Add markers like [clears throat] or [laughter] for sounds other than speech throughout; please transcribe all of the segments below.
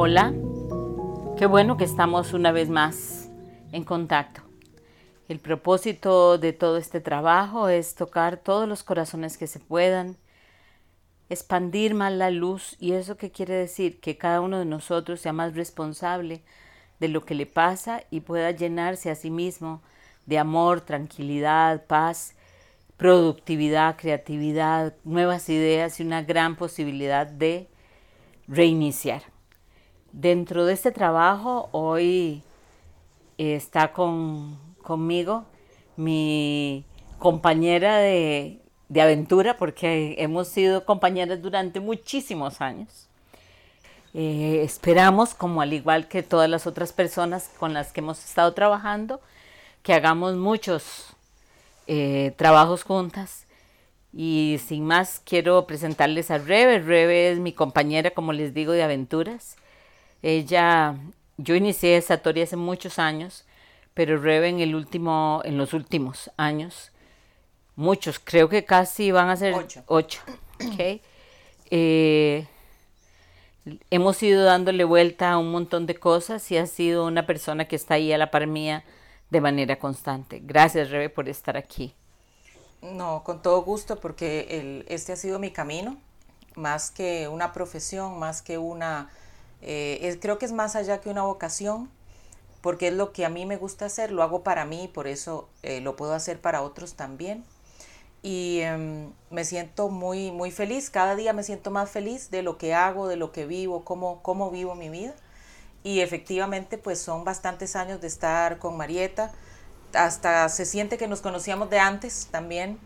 Hola, qué bueno que estamos una vez más en contacto. El propósito de todo este trabajo es tocar todos los corazones que se puedan, expandir más la luz y eso qué quiere decir que cada uno de nosotros sea más responsable de lo que le pasa y pueda llenarse a sí mismo de amor, tranquilidad, paz, productividad, creatividad, nuevas ideas y una gran posibilidad de reiniciar. Dentro de este trabajo hoy está con, conmigo mi compañera de, aventura, porque hemos sido compañeras durante muchísimos años. Eh, esperamos, como al igual que todas las otras personas con las que hemos estado trabajando, que hagamos muchos eh, trabajos juntas. Y sin más, quiero presentarles a Rebe. Rebe es mi compañera, como les digo, de aventuras. Ella, yo inicié Satori hace muchos años, pero Rebe en, el último, en los últimos años, muchos, creo que casi van a ser ocho. Eh, hemos ido dándole vuelta a un montón de cosas y ha sido una persona que está ahí a la par mía de manera constante. Gracias, Rebe, por estar aquí. No, con todo gusto, porque el, este ha sido mi camino, más que una profesión, más que una... Eh, creo que es más allá que una vocación, porque es lo que a mí me gusta hacer, lo hago para mí, por eso eh, lo puedo hacer para otros también. Y em, me siento muy, muy feliz, cada día me siento más feliz de lo que hago, de lo que vivo, cómo, cómo vivo mi vida. Y efectivamente, pues son bastantes años de estar con Marieta, hasta se siente que nos conocíamos de antes también.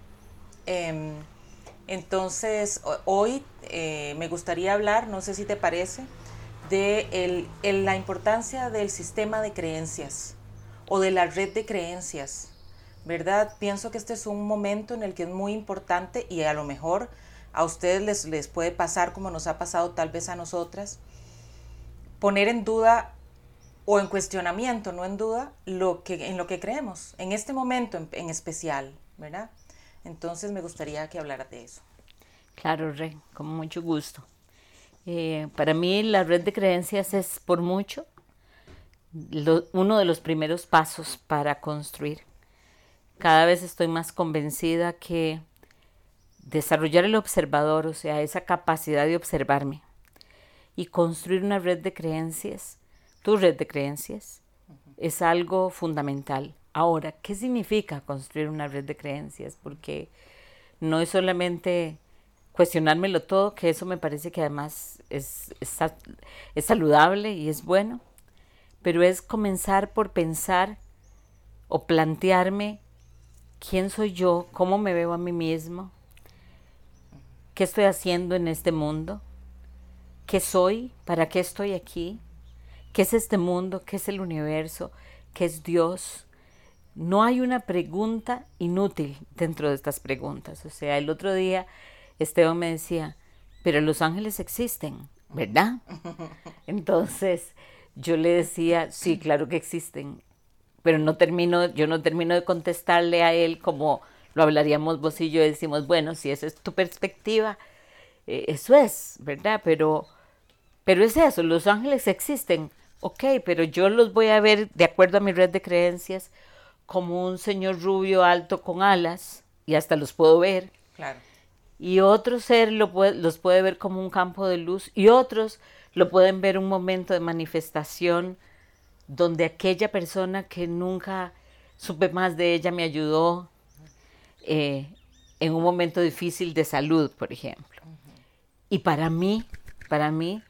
Em, entonces, hoy eh, me gustaría hablar, no sé si te parece, de la importancia del sistema de creencias o de la red de creencias, ¿verdad? Pienso que este es un momento en el que es muy importante y a lo mejor a ustedes les, les puede pasar como nos ha pasado tal vez a nosotras, poner en duda o en cuestionamiento, no en duda, lo que, en lo que creemos, en este momento en, especial, ¿verdad? Entonces me gustaría que hablara de eso. Claro, Rey, con mucho gusto. Eh, para mí la red de creencias es por mucho uno de los primeros pasos para construir. Cada vez estoy más convencida que desarrollar el observador, o sea, esa capacidad de observarme y construir una red de creencias tu red de creencias es algo fundamental. Ahora, ¿qué significa construir una red de creencias? Porque no es solamente cuestionármelo todo, que eso me parece que además es, es, saludable y es bueno, pero es comenzar por pensar o plantearme quién soy yo, cómo me veo a mí mismo, qué estoy haciendo en este mundo, qué soy, para qué estoy aquí, ¿Qué es este mundo? ¿Qué es el universo? ¿Qué es Dios? No hay una pregunta inútil dentro de estas preguntas. O sea, el otro día Esteban me decía, pero los ángeles existen, ¿verdad? [laughs] Entonces yo le decía, sí, claro que existen, pero no termino, yo no termino de contestarle a él como lo hablaríamos vos y yo, decimos, bueno, si esa es tu perspectiva, eh, eso es, ¿verdad? Pero, pero es eso, los ángeles existen ok, pero yo los voy a ver de acuerdo a mi red de creencias como un señor rubio alto con alas y hasta los puedo ver. Claro. Y otro ser lo los puede ver como un campo de luz y otros lo pueden ver un momento de manifestación donde aquella persona que nunca supe más de ella me ayudó eh, en un momento difícil de salud, por ejemplo. Y para mí, para mí,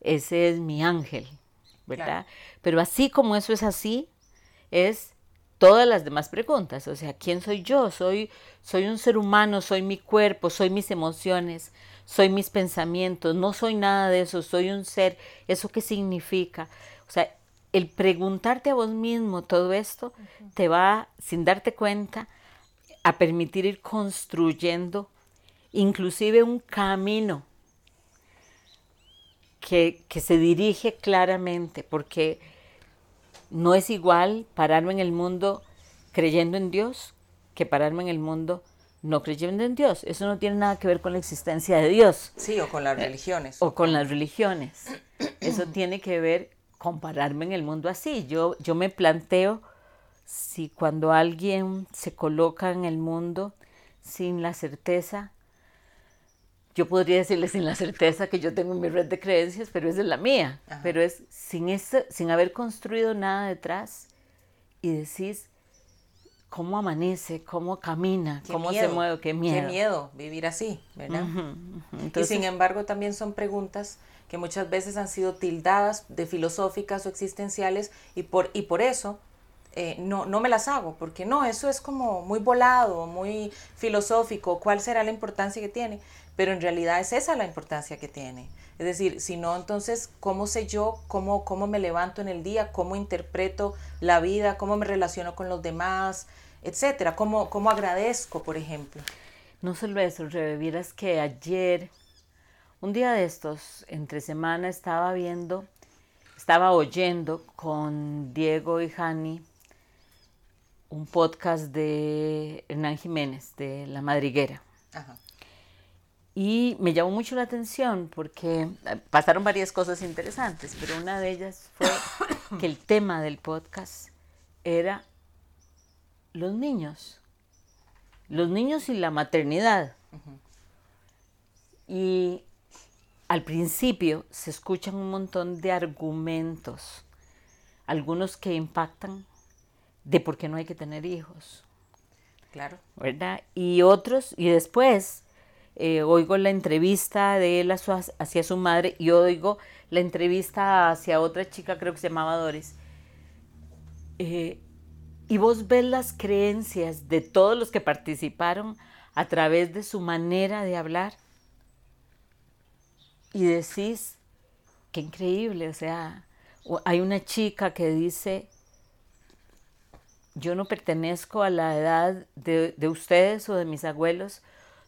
ese es mi ángel, ¿verdad? Pero así como eso es así, es todas las demás preguntas. O sea, ¿quién soy yo? Soy, soy un ser humano, soy mi cuerpo, soy mis emociones, soy mis pensamientos, no soy nada de eso, soy un ser. ¿Eso qué significa? O sea, el preguntarte a vos mismo todo esto te va, sin darte cuenta, a permitir ir construyendo inclusive un camino que, se dirige claramente, porque no es igual pararme en el mundo creyendo en Dios que pararme en el mundo no creyendo en Dios. Eso no tiene nada que ver con la existencia de Dios. Sí, o con las religiones. O con las religiones. eso tiene que ver compararme en el mundo así. Yo, yo me planteo si cuando alguien se coloca en el mundo sin la certeza, yo podría decirle sin la certeza que yo tengo mi red de creencias, pero esa es la mía. Pero es sin, eso, sin haber construido nada detrás y decís cómo amanece, cómo camina, cómo se mueve, qué miedo. Qué miedo. vivir así, ¿verdad? y sin embargo también son preguntas que muchas veces han sido tildadas de filosóficas o existenciales y por, y por eso eh, no, no me las hago, porque no, eso es como muy volado, muy filosófico, cuál será la importancia que tiene, pero en realidad es esa la importancia que tiene. Es decir, si no, entonces, ¿cómo sé yo cómo, cómo me levanto en el día? ¿Cómo interpreto la vida? ¿Cómo me relaciono con los demás? Etcétera. ¿Cómo, cómo agradezco, por ejemplo? No solo eso, Revivieras que ayer un día de estos, entre semana, estaba viendo, estaba oyendo con Diego y Jani un podcast de Hernán Jiménez, de La Madriguera. Y me llamó mucho la atención porque eh, pasaron varias cosas interesantes, pero una de ellas fue [coughs] que el tema del podcast era los niños, los niños y la maternidad. Y al principio se escuchan un montón de argumentos, algunos que impactan de por qué no hay que tener hijos. Claro. ¿Verdad? Y otros, y después eh, oigo la entrevista de él hacia su madre y oigo la entrevista hacia otra chica, creo que se llamaba Doris. Eh, y vos ves las creencias de todos los que participaron a través de su manera de hablar y decís, qué increíble, o sea, hay una chica que dice, yo no pertenezco a la edad de, ustedes o de mis abuelos,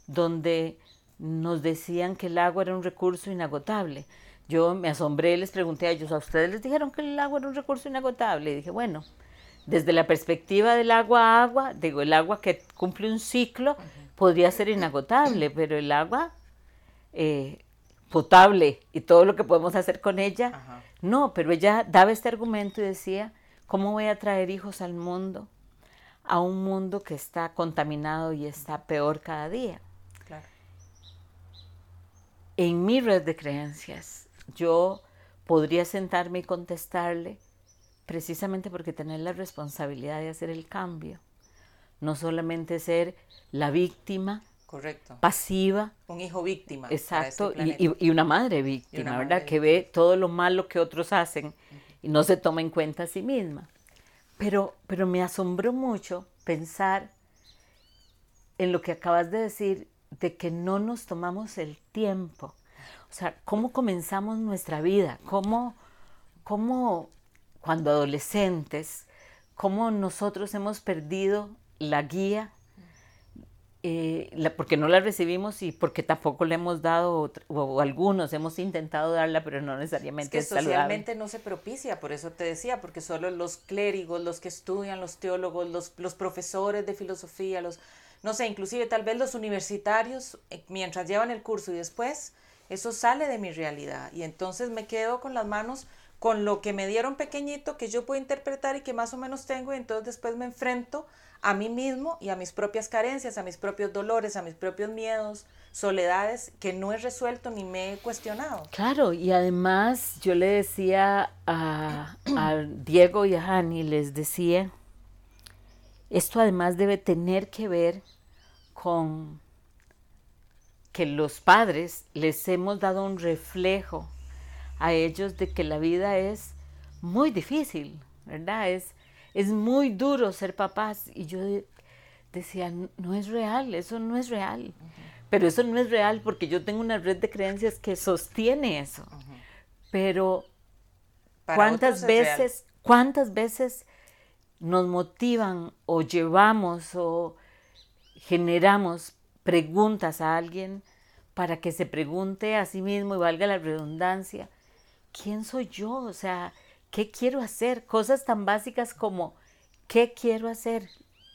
donde nos decían que el agua era un recurso inagotable. Yo me asombré, les pregunté a ellos, ¿a ustedes les dijeron que el agua era un recurso inagotable? Y dije, bueno, desde la perspectiva del agua a agua, digo, el agua que cumple un ciclo podría ser inagotable, pero el agua eh, potable y todo lo que podemos hacer con ella. No, pero ella daba este argumento y decía, ¿cómo voy a traer hijos al mundo? A un mundo que está contaminado y está peor cada día. En mi red de creencias, yo podría sentarme y contestarle precisamente porque tener la responsabilidad de hacer el cambio. No solamente ser la víctima, Correcto. pasiva. Un hijo víctima. Exacto, este y, una madre víctima, ¿verdad? Que ve todo lo malo que otros hacen y no se toma en cuenta a sí misma. Pero, pero me asombró mucho pensar en lo que acabas de decir, de que no nos tomamos el tiempo. O sea, cómo comenzamos nuestra vida, cómo, cómo cuando adolescentes, cómo nosotros hemos perdido la guía eh, porque no la recibimos y porque tampoco le hemos dado, o, algunos hemos intentado darla, pero no necesariamente es que socialmente no se propicia, por eso te decía, porque solo los clérigos, los que estudian, los teólogos, los, los profesores de filosofía, los, no sé, inclusive tal vez los universitarios, eh, mientras llevan el curso y después, eso sale de mi realidad y entonces me quedo con las manos con lo que me dieron pequeñito que yo puedo interpretar y que más o menos tengo y entonces después me enfrento a mí mismo y a mis propias carencias, a mis propios dolores, a mis propios miedos, soledades que no he resuelto ni me he cuestionado. Claro, y además yo le decía a, Diego y a Hani, les decía, esto además debe tener que ver con que los padres les hemos dado un reflejo a ellos de que la vida es muy difícil, ¿verdad? Es, es muy duro ser papás. Y yo decía, no es real, eso no es real. Pero eso no es real porque yo tengo una red de creencias que sostiene eso. Pero ¿cuántas veces, cuántas veces nos motivan o llevamos o generamos preguntas a alguien para que se pregunte a sí mismo y valga la redundancia, ¿quién soy yo? O sea, ¿qué quiero hacer? Cosas tan básicas como, ¿qué quiero hacer?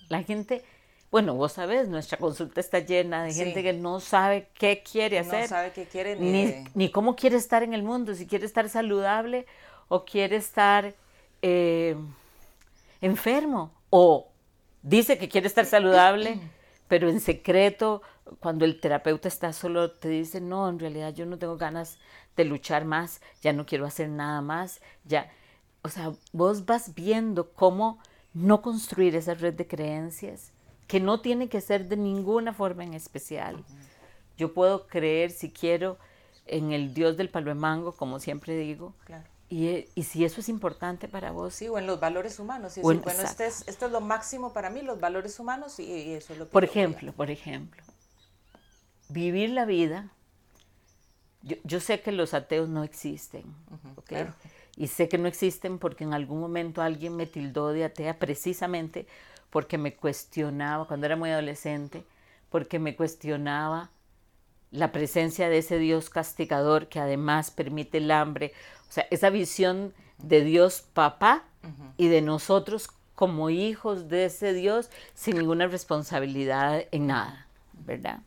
La gente bueno, vos sabés, nuestra consulta está llena de gente que no sabe qué quiere hacer. No sabe qué quiere ni, ni, cómo quiere estar en el mundo, si quiere estar saludable o quiere estar eh, enfermo o dice que quiere estar saludable, [clears throat] pero en secreto, cuando el terapeuta está solo, te dice, no, en realidad yo no tengo ganas de luchar más, ya no quiero hacer nada más, ya. O sea, vos vas viendo cómo no construir esa red de creencias, que no tiene que ser de ninguna forma en especial. Yo puedo creer, si quiero, en el Dios del palo de mango, como siempre digo. Y, y, si eso es importante para vos. Sí, o en los valores humanos. Y bueno, este es, esto es lo máximo para mí, los valores humanos, y, eso es lo que Por ejemplo, por ejemplo, vivir la vida. Yo, yo, sé que los ateos no existen. Y sé que no existen porque en algún momento alguien me tildó de atea precisamente porque me cuestionaba, cuando era muy adolescente, porque me cuestionaba la presencia de ese Dios castigador que además permite el hambre. O sea, esa visión de Dios papá y de nosotros como hijos de ese Dios sin ninguna responsabilidad en nada, ¿verdad?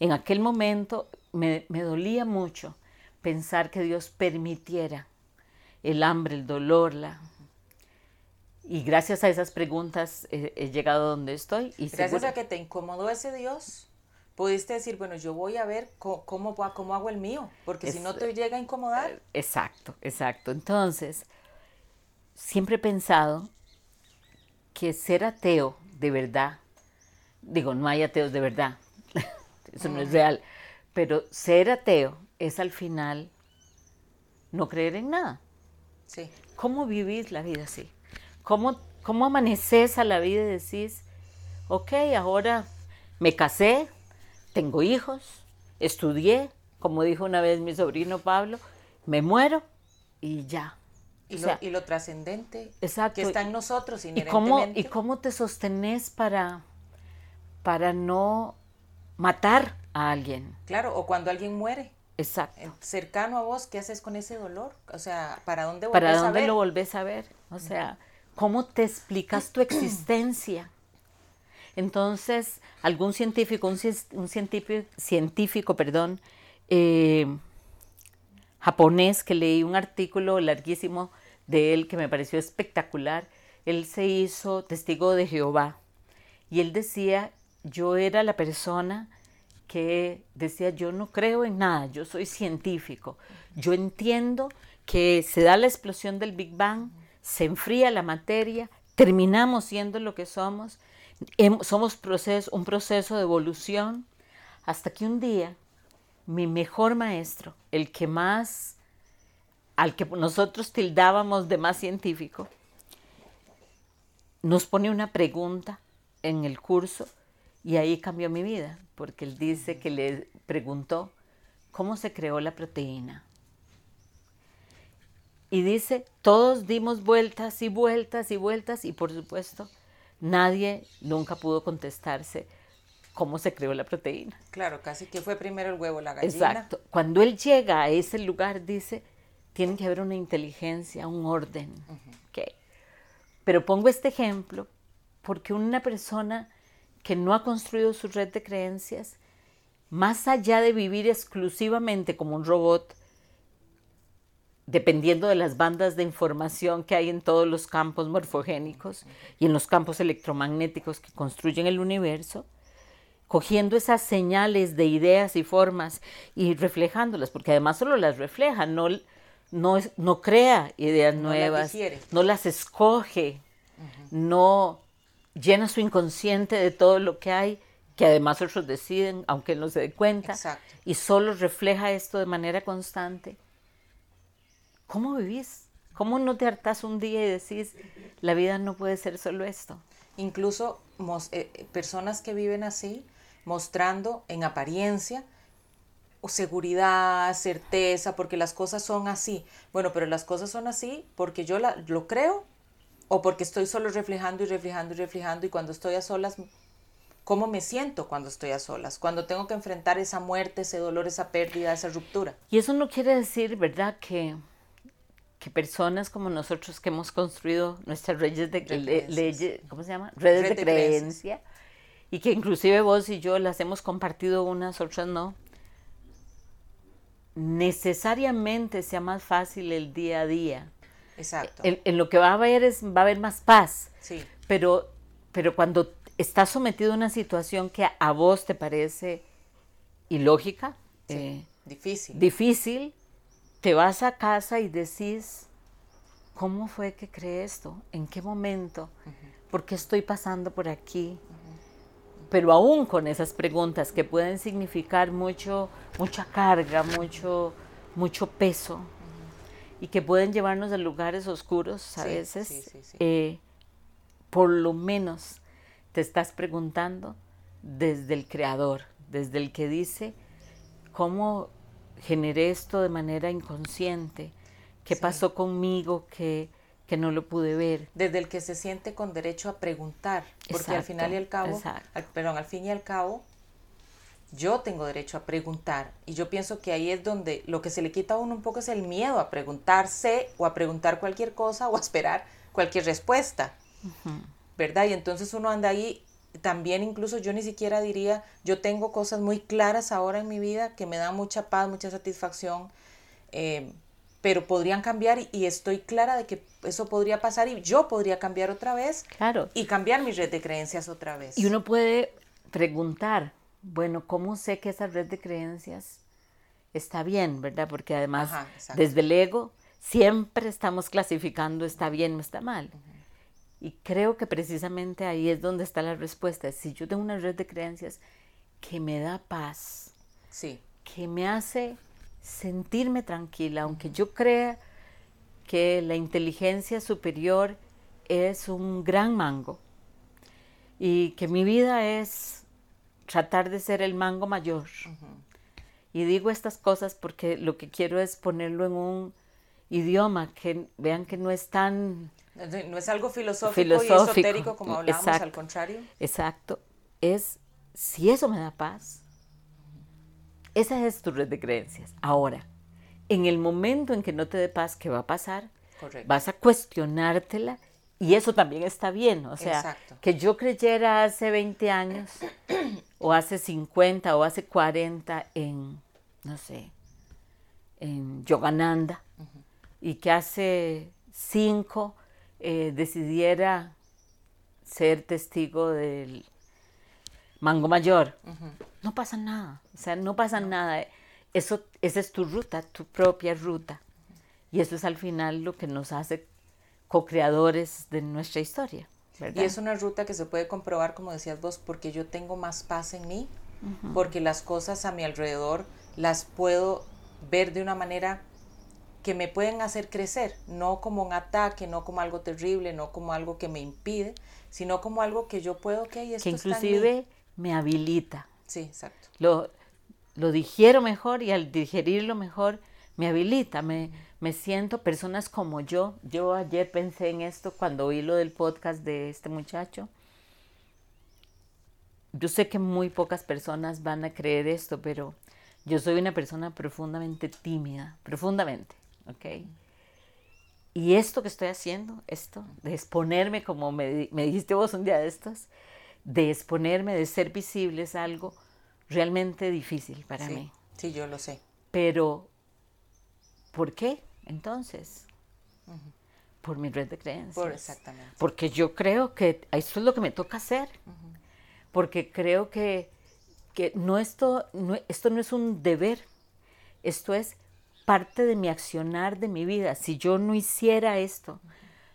En aquel momento me, me dolía mucho pensar que Dios permitiera el hambre, el dolor, la... Y gracias a esas preguntas he llegado donde estoy. Y gracias a que te incomodó ese Dios, pudiste decir, bueno, yo voy a ver cómo, cómo, hago el mío, porque si no te llega a incomodar. Exacto, exacto. Entonces, siempre he pensado que ser ateo de verdad, digo, no hay ateos de verdad, [laughs] eso no es real, pero ser ateo es al final no creer en nada. ¿Cómo vivís la vida así? ¿Cómo, ¿Cómo amaneces a la vida y decís, ok, ahora me casé, tengo hijos, estudié, como dijo una vez mi sobrino Pablo, me muero y ya. Y, lo, y lo, trascendente que está en nosotros ¿Y cómo, ¿Y cómo te sostenés para, para no matar a alguien? Claro, o cuando alguien muere. Exacto. Cercano a vos, ¿qué haces con ese dolor? O sea, ¿para dónde volvés ¿Para dónde lo volvés a ver? O sea, ¿cómo te explicas tu [clears throat] existencia? Entonces, algún científico, un, científico, científico perdón, eh, japonés que leí un artículo larguísimo de él que me pareció espectacular, él se hizo testigo de Jehová y él decía, yo era la persona que decía, yo no creo en nada, yo soy científico, yo entiendo que se da la explosión del Big Bang, se enfría la materia, terminamos siendo lo que somos, somos un proceso de evolución, hasta que un día mi mejor maestro, el que más, al que nosotros tildábamos de más científico, nos pone una pregunta en el curso y ahí cambió mi vida porque él dice que le preguntó cómo se creó la proteína. Y dice, todos dimos vueltas y vueltas y vueltas y por supuesto nadie nunca pudo contestarse cómo se creó la proteína. Claro, casi que fue primero el huevo, la gallina. Exacto. Cuando él llega a ese lugar dice, tiene que haber una inteligencia, un orden. Pero pongo este ejemplo porque una persona que no ha construido su red de creencias, más allá de vivir exclusivamente como un robot, dependiendo de las bandas de información que hay en todos los campos morfogénicos y en los campos electromagnéticos que construyen el universo, cogiendo esas señales de ideas y formas y reflejándolas, porque además solo las refleja, no, no, no crea ideas nuevas, no las escoge, no llena su inconsciente de todo lo que hay, que además otros deciden, aunque no se dé cuenta, y solo refleja esto de manera constante. ¿Cómo vivís? ¿Cómo no te hartás un día y decís, la vida no puede ser solo esto? Incluso eh, personas que viven así, mostrando en apariencia seguridad, certeza, porque las cosas son así. Bueno, pero las cosas son así porque yo la, lo creo o porque estoy solo reflejando y reflejando y reflejando y cuando estoy a solas, ¿cómo me siento cuando estoy a solas? Cuando tengo que enfrentar esa muerte, ese dolor, esa pérdida, esa ruptura. Y eso no quiere decir, ¿verdad?, que, que personas como nosotros que hemos construido nuestras redes de, ¿cómo se llama? Redes de, creencia, y que inclusive vos y yo las hemos compartido unas, otras no, necesariamente sea más fácil el día a día. Exacto. En, lo que va a haber es, va a haber más paz. Sí. Pero, pero cuando estás sometido a una situación que a, vos te parece ilógica, eh, difícil. difícil, te vas a casa y decís, ¿cómo fue que creé esto? ¿En qué momento? ¿Por qué estoy pasando por aquí? Pero aún con esas preguntas que pueden significar mucho, mucha carga, mucho, mucho peso y que pueden llevarnos a lugares oscuros a veces, eh, por lo menos te estás preguntando desde el creador, desde el que dice, ¿cómo generé esto de manera inconsciente? ¿Qué pasó conmigo que, que, no lo pude ver? Desde el que se siente con derecho a preguntar, porque al final y al cabo, perdón, al fin y al cabo, yo tengo derecho a preguntar. Y yo pienso que ahí es donde lo que se le quita a uno un poco es el miedo a preguntarse o a preguntar cualquier cosa o a esperar cualquier respuesta. ¿Verdad? Y entonces uno anda ahí, también incluso yo ni siquiera diría, yo tengo cosas muy claras ahora en mi vida que me dan mucha paz, mucha satisfacción, eh, pero podrían cambiar y, y, estoy clara de que eso podría pasar y yo podría cambiar otra vez. Claro. Y cambiar mi red de creencias otra vez. Y uno puede preguntar, bueno, ¿cómo sé que esa red de creencias está bien, verdad? Porque además, desde el ego, siempre estamos clasificando está bien o está mal. Y creo que precisamente ahí es donde está la respuesta. Si yo tengo una red de creencias que me da paz, sí. que me hace sentirme tranquila, aunque yo crea que la inteligencia superior es un gran mango y que mi vida es tratar de ser el mango mayor. Y digo estas cosas porque lo que quiero es ponerlo en un idioma que vean que no es tan... No es algo filosófico, y esotérico como hablábamos, al contrario. Exacto. Es, si eso me da paz, esa es tu red de creencias. Ahora, en el momento en que no te dé paz, ¿qué va a pasar? Vas a cuestionártela y eso también está bien, o sea, que yo creyera hace 20 años [clears throat] o hace 50 o hace 40 en, no sé, en Yogananda y que hace 5 eh, decidiera ser testigo del Mango Mayor. No pasa nada, o sea, no pasa nada. Eso, esa es tu ruta, tu propia ruta. Y eso es al final lo que nos hace co-creadores de nuestra historia. Y es una ruta que se puede comprobar, como decías vos, porque yo tengo más paz en mí, porque las cosas a mi alrededor las puedo ver de una manera que me pueden hacer crecer, no como un ataque, no como algo terrible, no como algo que me impide, sino como algo que yo puedo, que esto que inclusive me habilita. Sí, exacto. Lo, lo digiero mejor y al digerirlo mejor me habilita, me, me siento personas como yo. Yo ayer pensé en esto cuando oí lo del podcast de este muchacho. Yo sé que muy pocas personas van a creer esto, pero yo soy una persona profundamente tímida, profundamente, ¿ok? Y esto que estoy haciendo, esto, de exponerme, como me, dijiste vos un día de estos, de exponerme, de ser visible, es algo realmente difícil para mí. Sí, yo lo sé. Pero, ¿por qué? Entonces, por mi red de creencias. Por exactamente. Porque yo creo que eso es lo que me toca hacer. Porque creo que, que no esto, no, esto no es un deber, esto es parte de mi accionar de mi vida. Si yo no hiciera esto,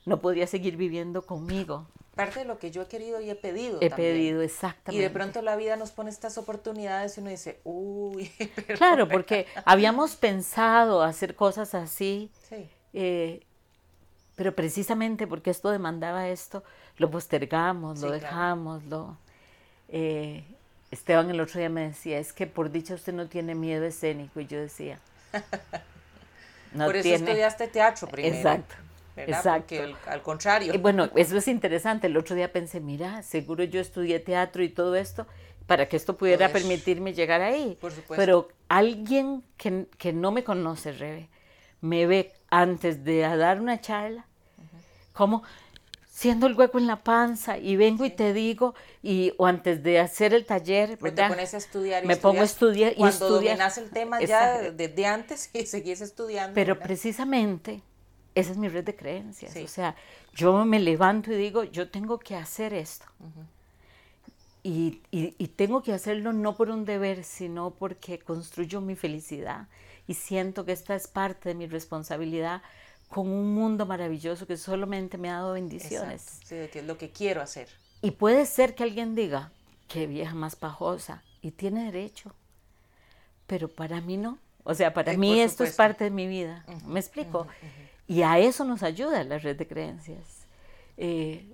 no podría seguir viviendo conmigo. Parte de lo que yo he querido y he pedido. He pedido, exactamente. Y de pronto la vida nos pone estas oportunidades y uno dice, uy. [laughs] Claro, porque habíamos pensado hacer cosas así. Sí. Eh, pero precisamente porque esto demandaba esto, lo postergamos, lo dejamos, lo... Eh, Esteban el otro día me decía, es que por dicha usted no tiene miedo escénico, y yo decía... [laughs] No por eso estudiaste teatro primero. Exacto. Exacto. al contrario. Bueno, eso es interesante. El otro día pensé, mira, seguro yo estudié teatro y todo esto para que esto pudiera permitirme llegar ahí. Por supuesto. Pero alguien que, no me conoce, Rebe, me ve antes de dar una charla, como siendo el hueco en la panza y vengo y te digo, y, o antes de hacer el taller, ¿verdad? te pones a estudiar y Me pongo a estudiar y Cuando dominas el tema ya desde antes y [laughs] seguís estudiando. Pero precisamente esa es mi red de creencias. O sea, yo me levanto y digo, yo tengo que hacer esto. y, y, tengo que hacerlo no por un deber, sino porque construyo mi felicidad y siento que esta es parte de mi responsabilidad con un mundo maravilloso que solamente me ha dado bendiciones. Sí, que es lo que quiero hacer. Y puede ser que alguien diga, qué vieja más pajosa, y tiene derecho, pero para mí no. O sea, para mí esto es parte de mi vida. ¿Me explico? Y a eso nos ayuda la red de creencias. Eh,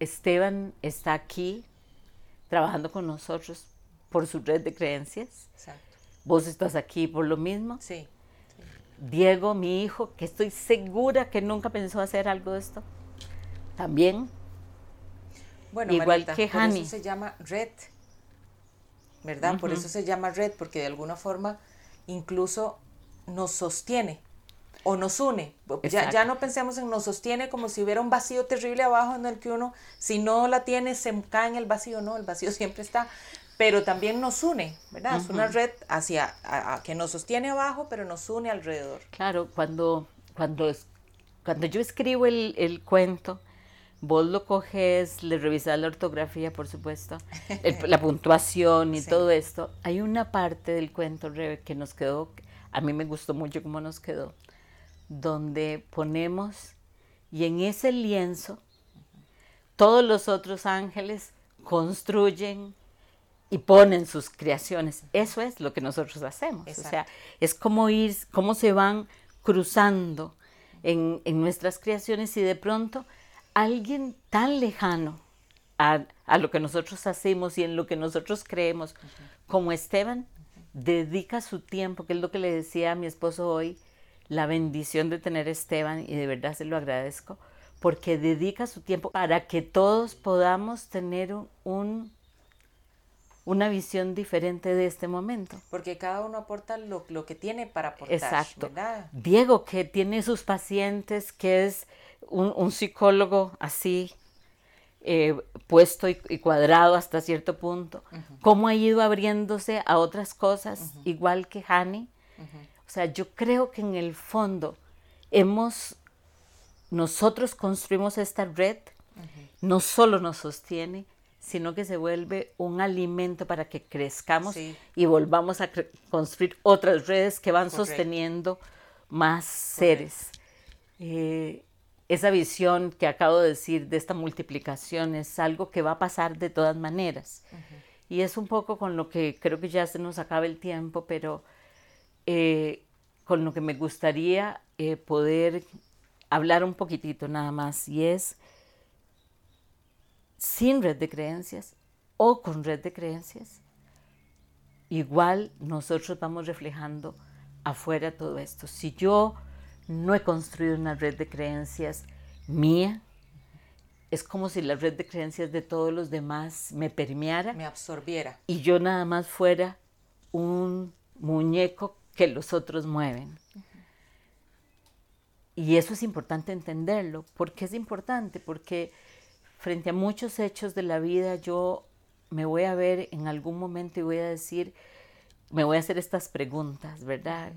Esteban está aquí trabajando con nosotros por su red de creencias. Exacto. Vos estás aquí por lo mismo. Sí. Diego, mi hijo, que estoy segura que nunca pensó hacer algo de esto, también. Bueno, igual que Por eso se llama red, ¿verdad? Por eso se llama red, porque de alguna forma incluso nos sostiene o nos une. Ya, ya, no pensemos en nos sostiene como si hubiera un vacío terrible abajo en el que uno, si no la tiene, se cae en el vacío. No, el vacío siempre está pero también nos une, ¿verdad? Es una red hacia, que nos sostiene abajo, pero nos une alrededor. Claro, cuando, cuando, cuando yo escribo el, cuento, vos lo coges, le revisas la ortografía, por supuesto, [laughs] la puntuación y todo esto. Hay una parte del cuento, Rebe, que nos quedó, a mí me gustó mucho cómo nos quedó, donde ponemos, y en ese lienzo, todos los otros ángeles construyen y ponen sus creaciones. Eso es lo que nosotros hacemos. O sea, es como ir, cómo se van cruzando en, nuestras creaciones y de pronto alguien tan lejano a, lo que nosotros hacemos y en lo que nosotros creemos, como Esteban, dedica su tiempo, que es lo que le decía a mi esposo hoy, la bendición de tener a Esteban y de verdad se lo agradezco, porque dedica su tiempo para que todos podamos tener un una visión diferente de este momento. Porque cada uno aporta lo, que tiene para aportar. Exacto. Diego, que tiene sus pacientes, que es un, psicólogo así, eh, puesto y, cuadrado hasta cierto punto, cómo ha ido abriéndose a otras cosas, igual que Hani. O sea, yo creo que en el fondo hemos, nosotros construimos esta red, no solo nos sostiene, sino que se vuelve un alimento para que crezcamos y volvamos a construir otras redes que van sosteniendo más seres. Eh, esa visión que acabo de decir de esta multiplicación es algo que va a pasar de todas maneras. Y es un poco con lo que creo que ya se nos acaba el tiempo, pero eh, con lo que me gustaría eh, poder hablar un poquitito nada más, y es sin red de creencias o con red de creencias, igual nosotros vamos reflejando afuera todo esto. Si yo no he construido una red de creencias mía, es como si la red de creencias de todos los demás me permeara. Me absorbiera. Y yo nada más fuera un muñeco que los otros mueven. Y eso es importante entenderlo. ¿Por qué es importante? Porque frente a muchos hechos de la vida, yo me voy a ver en algún momento y voy a decir, me voy a hacer estas preguntas, ¿verdad?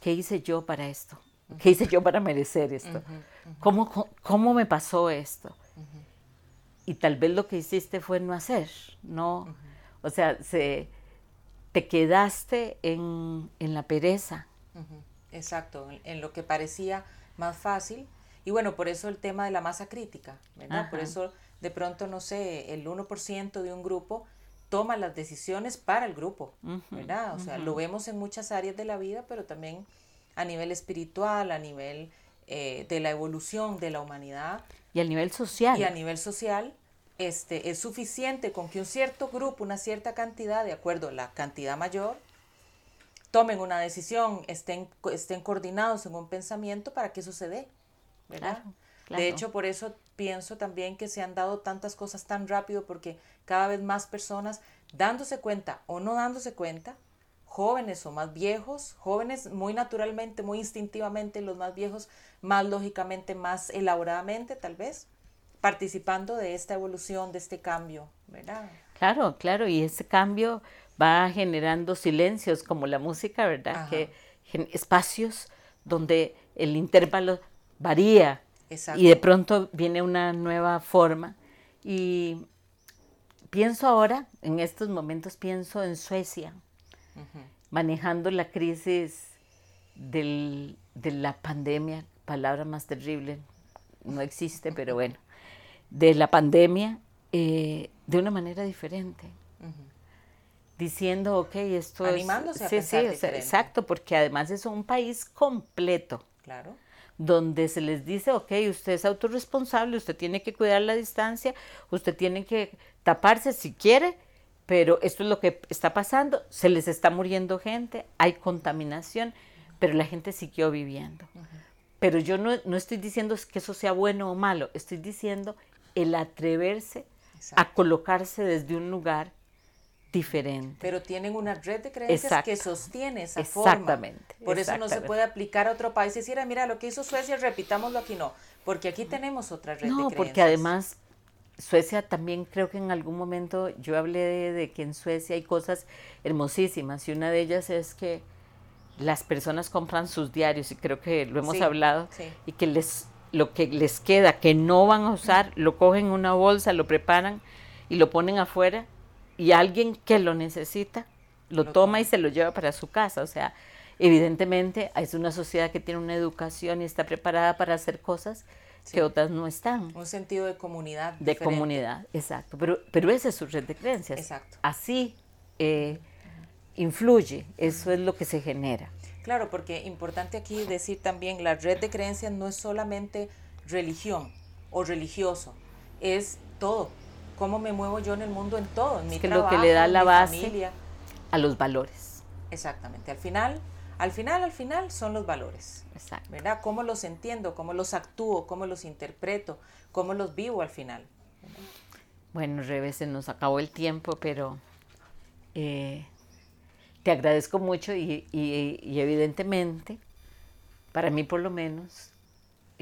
¿Qué hice yo para esto? ¿Qué hice yo para merecer esto? ¿Cómo, cómo me pasó esto? Y tal vez lo que hiciste fue no hacer, ¿no? O sea, se, te quedaste en, la pereza. Exacto, en lo que parecía más fácil y bueno, por eso el tema de la masa crítica, ¿verdad? Por eso de pronto, no sé, el 1% de un grupo toma las decisiones para el grupo, ¿verdad? O sea, lo vemos en muchas áreas de la vida, pero también a nivel espiritual, a nivel eh, de la evolución de la humanidad. Y a nivel social. Y a nivel social, este, es suficiente con que un cierto grupo, una cierta cantidad, de acuerdo a la cantidad mayor, tomen una decisión, estén, estén coordinados en un pensamiento para que eso se dé. ¿Verdad? De hecho, por eso pienso también que se han dado tantas cosas tan rápido porque cada vez más personas dándose cuenta o no dándose cuenta, jóvenes o más viejos, jóvenes muy naturalmente, muy instintivamente, los más viejos más lógicamente, más elaboradamente tal vez, participando de esta evolución, de este cambio, ¿verdad? Claro, claro, y ese cambio va generando silencios como la música, ¿verdad? Que espacios donde el intervalo varía y de pronto viene una nueva forma. Y pienso ahora, en estos momentos, pienso en Suecia, manejando la crisis de la pandemia, palabra más terrible, no existe, pero bueno, de la pandemia eh, de una manera diferente. Diciendo, ok, esto Animándose es... sí, sí, exacto, porque además es un país completo. Claro. Donde se les dice, ok, usted es autorresponsable, usted tiene que cuidar la distancia, usted tiene que taparse si quiere, pero esto es lo que está pasando, se les está muriendo gente, hay contaminación, pero la gente siguió viviendo. Pero yo no, no, estoy diciendo que eso sea bueno o malo, estoy diciendo el atreverse a colocarse desde un lugar diferente. Pero tienen una red de creencias que sostiene esa exactamente, forma. Por eso no se puede aplicar a otro país y decir, mira, lo que hizo Suecia, repitámoslo aquí. No, porque aquí tenemos otra red de creencias. No, porque además Suecia también creo que en algún momento yo hablé de, que en Suecia hay cosas hermosísimas y una de ellas es que las personas compran sus diarios y creo que lo hemos hablado y que les lo que les queda que no van a usar lo cogen en una bolsa, lo preparan y lo ponen afuera y alguien que lo necesita lo, toma y se lo lleva para su casa, o sea, evidentemente es una sociedad que tiene una educación y está preparada para hacer cosas que otras no están. Un sentido de comunidad. De comunidad, exacto. Pero, pero esa es su red de creencias. Exacto. Así eh, influye, eso es lo que se genera. Claro, porque importante aquí decir también, la red de creencias no es solamente religión o religioso, es todo. Cómo me muevo yo en el mundo en todo, en mi trabajo, lo que le da la base a los valores. Exactamente. Al final, al final, al final son los valores. Exacto. ¿Verdad? Cómo los entiendo, cómo los actúo, cómo los interpreto, cómo los vivo al final. Bueno, Rebe, se nos acabó el tiempo, pero eh, te agradezco mucho y, evidentemente, para mí por lo menos,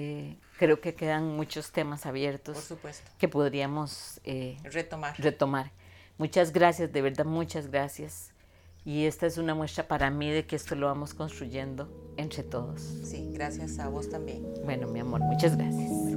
eh, creo que quedan muchos temas abiertos que podríamos eh, retomar. retomar. Muchas gracias, de verdad, muchas gracias. Y esta es una muestra para mí de que esto lo vamos construyendo entre todos. Sí, gracias a vos también. Bueno, mi amor, muchas gracias.